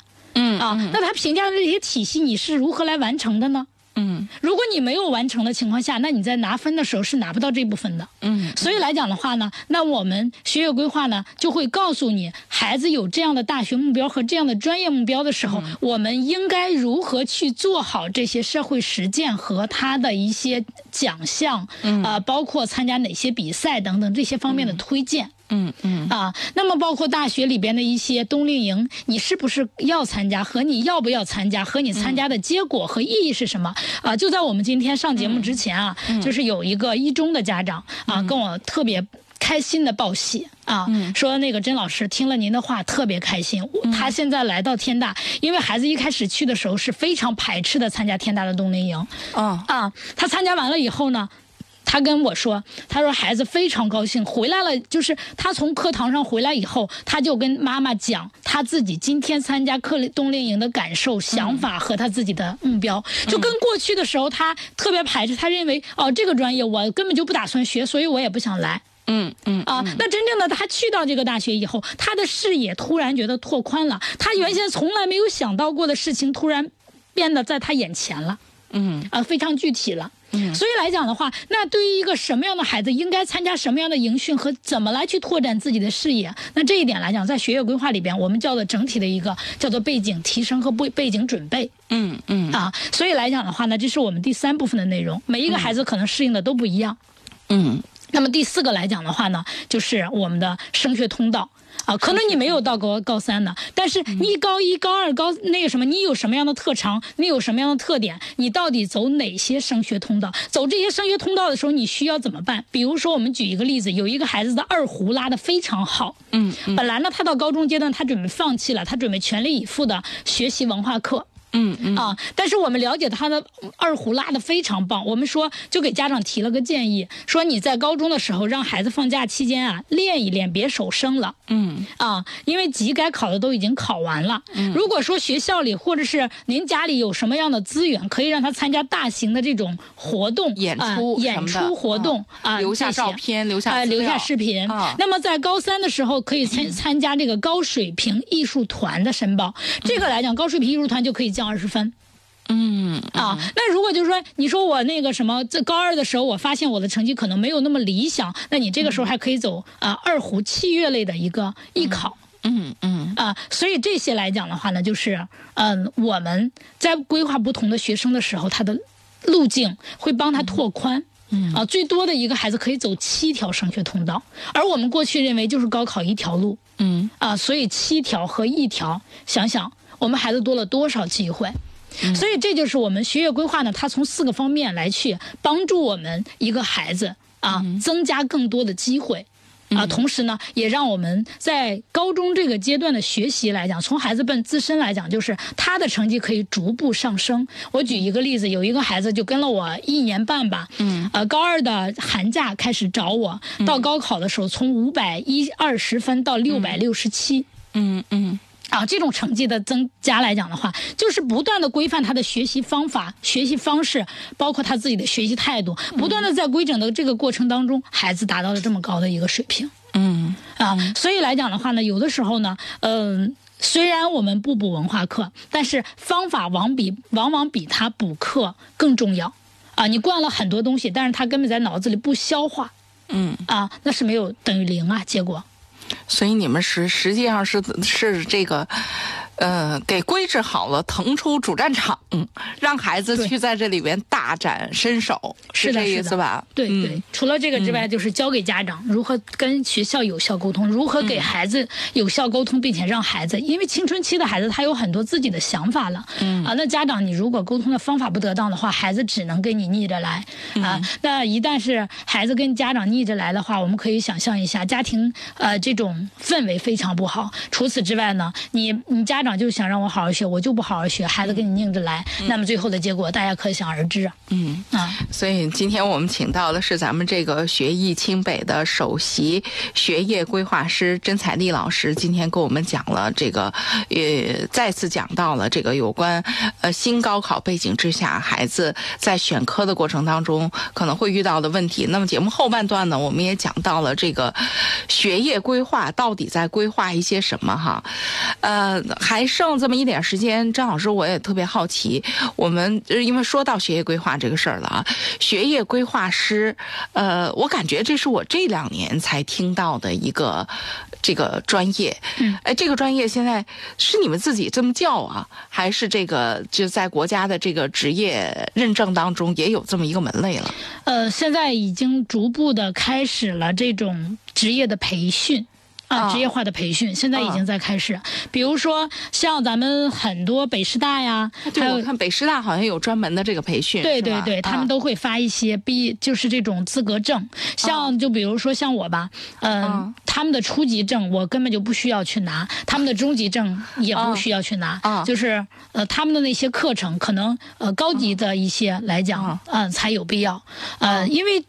啊，那他评价的这些体系，你是如何来完成的呢？嗯如果你没有完成的情况下，那你在拿分的时候是拿不到这部分的。嗯所以来讲的话呢，那我们学业规划呢就会告诉你，孩子有这样的大学目标和这样的专业目标的时候，我们应该如何去做好这些社会实践和他的一些奖项，嗯、呃，包括参加哪些比赛等等这些方面的推荐。嗯嗯嗯啊，那么包括大学里边的一些冬令营，你是不是要参加？和你要不要参加？和你参加的结果和意义是什么？啊，就在我们今天上节目之前啊，就是有一个一中的家长啊，跟我特别。开心的报喜啊，说那个甄老师听了您的话特别开心。我他现在来到天大，因为孩子一开始去的时候是非常排斥的参加天大的冬令营哦啊。他参加完了以后呢，他跟我说，他说孩子非常高兴，回来了，就是他从课堂上回来以后，他就跟妈妈讲他自己今天参加课冬令营的感受、想法和他自己的目标，就跟过去的时候他特别排斥，他认为哦这个专业我根本就不打算学，所以我也不想来。嗯嗯啊，那真正的他去到这个大学以后，他的视野突然觉得拓宽了，他原先从来没有想到过的事情，突然变得在他眼前了。嗯啊，非常具体了。嗯，所以来讲的话，那对于一个什么样的孩子，应该参加什么样的营训和怎么来去拓展自己的视野，那这一点来讲，在学业规划里边，我们叫做整体的一个叫做背景提升和背背景准备。嗯嗯啊，所以来讲的话呢，这是我们第三部分的内容。每一个孩子可能适应的都不一样。嗯那么第四个来讲的话呢，就是我们的升学通道。啊，可能你没有到高高三的，但是你高一、高二、高那个什么，你有什么样的特长，你有什么样的特点，你到底走哪些升学通道？走这些升学通道的时候，你需要怎么办？比如说，我们举一个例子，有一个孩子的二胡拉得非常好，嗯本来呢，他到高中阶段，他准备放弃了，他准备全力以赴的学习文化课。嗯嗯啊，但是我们了解他的二胡拉的非常棒，我们说就给家长提了个建议，说你在高中的时候让孩子放假期间啊练一练，别手生了。嗯啊，因为级该考的都已经考完了。如果说学校里或者是您家里有什么样的资源，可以让他参加大型的这种活动、演啊出什演出活动啊，留下照片留下呃，留下视频啊。那么在高三的时候，可以参参加这个高水平艺术团的申报。这个来讲，高水平艺术团就可以降二十分。嗯啊，那如果就是说，你说我那个什么，在高二的时候，我发现我的成绩可能没有那么理想，那你这个时候还可以走啊、二胡器乐类的一个艺考。嗯嗯啊，所以这些来讲的话呢，就是嗯，我们在规划不同的学生的时候，他的路径会帮他拓宽。嗯啊，最多的一个孩子可以走七条升学通道，而我们过去认为就是高考一条路嗯啊，所以七条和一条，想想我们孩子多了多少机会。所以这就是我们学业规划呢，它从四个方面来去帮助我们一个孩子啊，增加更多的机会。啊，同时呢，也让我们在高中这个阶段的学习来讲，从孩子本自身来讲，就是他的成绩可以逐步上升。我举一个例子，有一个孩子就跟了我一年半吧，嗯，呃，高二的寒假开始找我，到高考的时候从五百一二十分到六百六十七，嗯嗯啊，这种成绩的增加来讲的话，就是不断的规范他的学习方法、学习方式，包括他自己的学习态度，不断的在规整的这个过程当中，孩子达到了这么高的一个水平嗯啊。所以来讲的话呢，有的时候呢，嗯、虽然我们不补文化课，但是方法往比往往比他补课更重要啊。你灌了很多东西，但是他根本在脑子里不消化嗯，啊，那是没有等于零啊，结果。所以你们实实际上是是这个。呃，给规制好了，腾出主战场，嗯，让孩子去在这里边大展身手，是这意思吧？对嗯。对，除了这个之外，就是教给家长如何跟学校有效沟通，如何给孩子有效沟通，并且让孩子，因为青春期的孩子他有很多自己的想法了，嗯。啊，那家长你如果沟通的方法不得当的话，孩子只能跟你逆着来。啊。那一旦是孩子跟家长逆着来的话，我们可以想象一下，家庭呃这种氛围非常不好。除此之外呢，你你家长。长就想让我好好学，我就不好好学，孩子跟你拧着来，那么最后的结果大家可想而知啊。嗯啊，所以今天我们请到的是咱们这个学艺清北的首席学业规划师甄彩丽老师，今天跟我们讲了这个，呃，再次讲到了这个有关呃新高考背景之下孩子在选科的过程当中可能会遇到的问题。那么节目后半段呢，我们也讲到了这个学业规划到底在规划一些什么哈。呃，还剩这么一点时间，张老师我也特别好奇，我们呃因为说到学业规划这个事儿了啊，学业规划师，呃，我感觉这是我这两年才听到的一个这个专业。嗯，哎，这个专业现在是你们自己这么叫啊，还是这个就在国家的这个职业认证当中也有这么一个门类了？呃，现在已经逐步的开始了这种职业的培训。啊，哦职业化的培训现在已经在开始，比如说像咱们很多北师大呀，还有看北师大好像有专门的这个培训。对对对，他们啊都会发一些毕，就是这种资格证。像就比如说像我吧，嗯、嗯他们的初级证我根本就不需要去拿，他们的中级证也不需要去拿，嗯就是呃他们的那些课程可能呃高级的一些来讲，嗯、才有必要，呃，因为。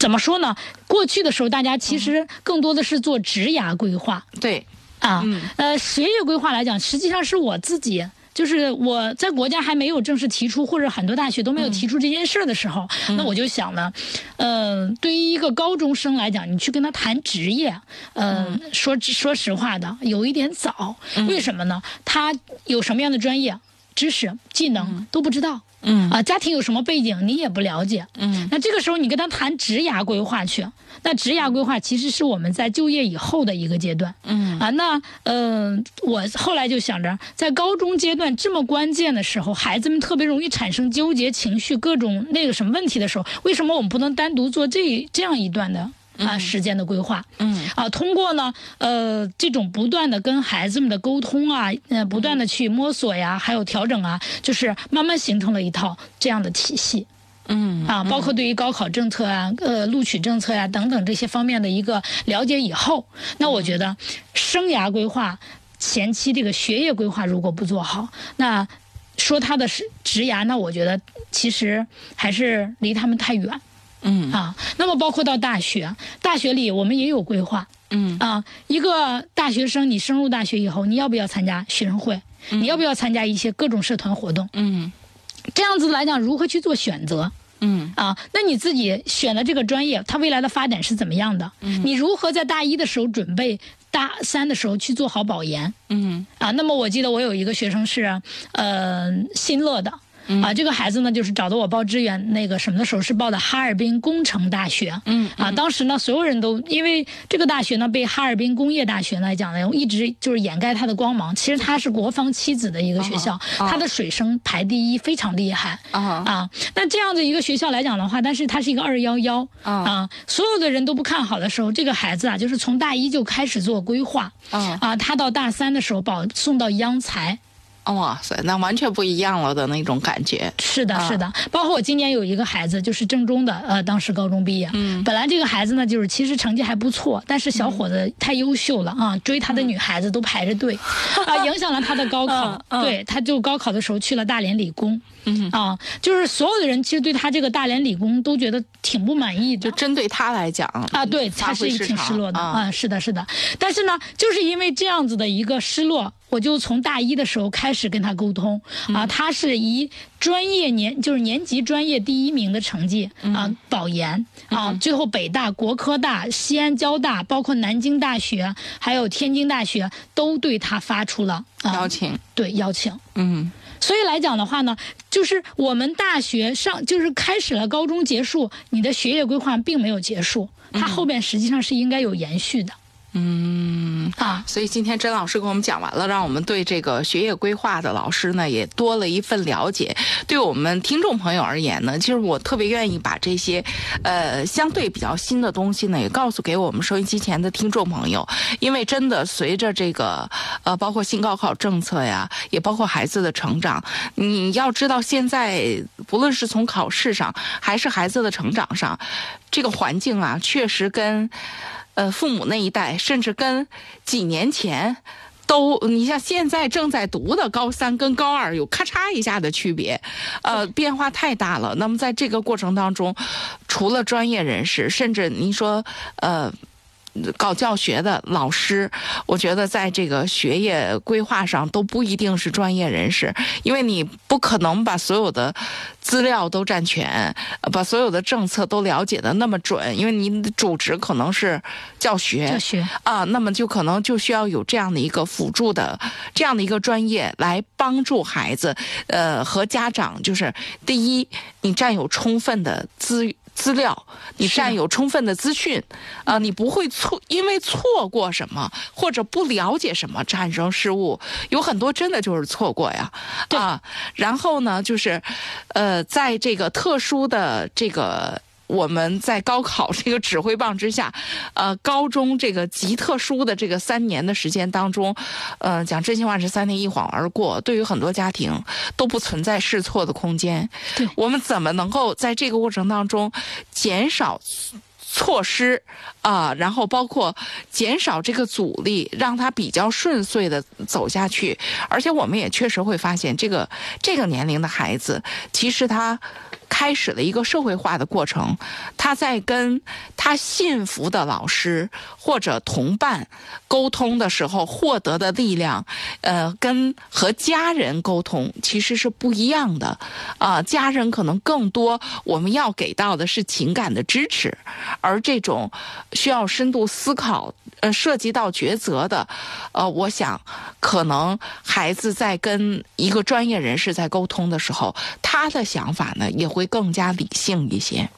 怎么说呢？过去的时候，大家其实更多的是做职涯规划，对，啊，嗯呃，学业规划来讲，实际上是我自己。就是我在国家还没有正式提出，或者很多大学都没有提出这件事儿的时候，那我就想呢，呃，对于一个高中生来讲，你去跟他谈职业，呃，说说实话的，有一点早。为什么呢？他有什么样的专业知识、技能都不知道。嗯。啊，家庭有什么背景你也不了解，嗯，那这个时候你跟他谈职涯规划去，那职涯规划其实是我们在就业以后的一个阶段，嗯。啊，那呃，我后来就想着，在高中阶段这么关键的时候，孩子们特别容易产生纠结情绪、各种那个什么问题的时候，为什么我们不能单独做这这样一段的？啊，时间的规划，嗯。啊，通过呢，呃，这种不断的跟孩子们的沟通啊，呃，不断的去摸索呀，还有调整啊，就是慢慢形成了一套这样的体系。嗯啊，包括对于高考政策啊、呃录取政策呀、等等这些方面的一个了解以后，那我觉得生涯规划前期这个学业规划如果不做好，那说他的是职涯，那我觉得其实还是离他们太远嗯啊。那么包括到大学，大学里我们也有规划嗯啊。一个大学生，你升入大学以后，你要不要参加学生会？你要不要参加一些各种社团活动？嗯这样子来讲，如何去做选择？嗯啊，那你自己选的这个专业，它未来的发展是怎么样的？嗯你如何在大一的时候准备，大三的时候去做好保研嗯啊？那么我记得我有一个学生是，呃，新乐的。嗯啊，这个孩子呢，就是找的我报志愿，那个什么的时候是报的哈尔滨工程大学。嗯啊，当时呢，所有人都因为这个大学呢被哈尔滨工业大学来讲呢，一直就是掩盖它的光芒。其实它是国防七子的一个学校，哦它的水生排第一，非常厉害。啊啊，那这样的一个学校来讲的话，但是它是一个二幺幺啊啊，所有的人都不看好的时候，这个孩子啊，就是从大一就开始做规划啊啊，他到大三的时候保送到央财。哇塞，那完全不一样了的那种感觉。是的，啊是的，包括我今年有一个孩子，就是正中的，呃，当时高中毕业。嗯本来这个孩子呢，就是其实成绩还不错，但是小伙子太优秀了啊，追他的女孩子都排着队，啊，影响了他的高考。对，他就高考的时候去了大连理工。嗯啊，就是所有的人其实对他这个大连理工都觉得挺不满意的就。针对他来讲啊，对，他是挺失落的啊啊，是的，是的。但是呢，就是因为这样子的一个失落，我就从大一的时候开始跟他沟通嗯啊，他是以专业年就是年级专业第一名的成绩嗯啊保研啊，最后北大、国科大、西安交大，包括南京大学，还有天津大学都对他发出了啊邀请。对邀请。嗯所以来讲的话呢，就是我们大学上就是开始了，高中结束，你的学业规划并没有结束，它后边实际上是应该有延续的嗯。啊。所以今天甄老师给我们讲完了，让我们对这个学业规划的老师呢也多了一份了解。对我们听众朋友而言呢，其实我特别愿意把这些呃相对比较新的东西呢，也告诉给我们收音机前的听众朋友，因为真的随着这个呃包括新高考政策呀，也包括孩子的成长，你要知道现在不论是从考试上还是孩子的成长上，这个环境啊，确实跟。呃，父母那一代，甚至跟几年前都，你像现在正在读的高三跟高二有咔嚓一下的区别，呃，变化太大了。那么在这个过程当中，除了专业人士，甚至您说，呃。搞教学的老师，我觉得在这个学业规划上都不一定是专业人士，因为你不可能把所有的资料都占全，把所有的政策都了解的那么准，因为你的主职可能是教学，教学啊，那么就可能就需要有这样的一个辅助的这样的一个专业来帮助孩子，呃，和家长，就是第一，你占有充分的资。资料，你占有充分的资讯，啊，你不会错，因为错过什么或者不了解什么产生失误，有很多真的就是错过呀，啊，然后呢，就是，呃，在这个特殊的这个。我们在高考这个指挥棒之下，呃，高中这个极特殊的这个三年的时间当中，呃，讲真心话是三年一晃而过，对于很多家庭都不存在试错的空间。对，我们怎么能够在这个过程当中减少措施啊？然后包括减少这个阻力，让他比较顺遂的走下去。而且我们也确实会发现，这个这个年龄的孩子，其实他。开始了一个社会化的过程，他在跟他信服的老师或者同伴沟通的时候获得的力量，呃，跟和家人沟通其实是不一样的。啊，家人可能更多我们要给到的是情感的支持，而这种需要深度思考、呃，涉及到抉择的，呃，我想可能孩子在跟一个专业人士在沟通的时候，他的想法呢也会。会更加理性一些，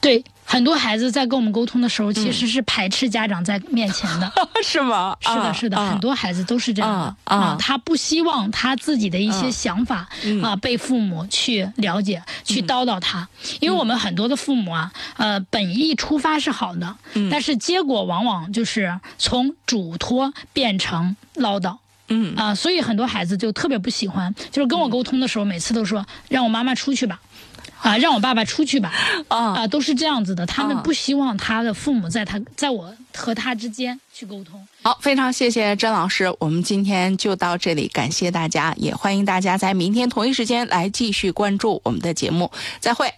对很多孩子在跟我们沟通的时候，其实是排斥家长在面前的，是吗？是的，是的，很多孩子都是这样的啊，他不希望他自己的一些想法啊被父母去了解、去叨叨他，因为我们很多的父母啊，呃，本意出发是好的，但是结果往往就是从嘱托变成唠叨，嗯。啊，所以很多孩子就特别不喜欢，就是跟我沟通的时候，每次都说让我妈妈出去吧。啊，让我爸爸出去吧！啊啊，都是这样子的。他们不希望他的父母在他在我和他之间去沟通。好，非常谢谢甄老师，我们今天就到这里，感谢大家，也欢迎大家在明天同一时间来继续关注我们的节目。再会。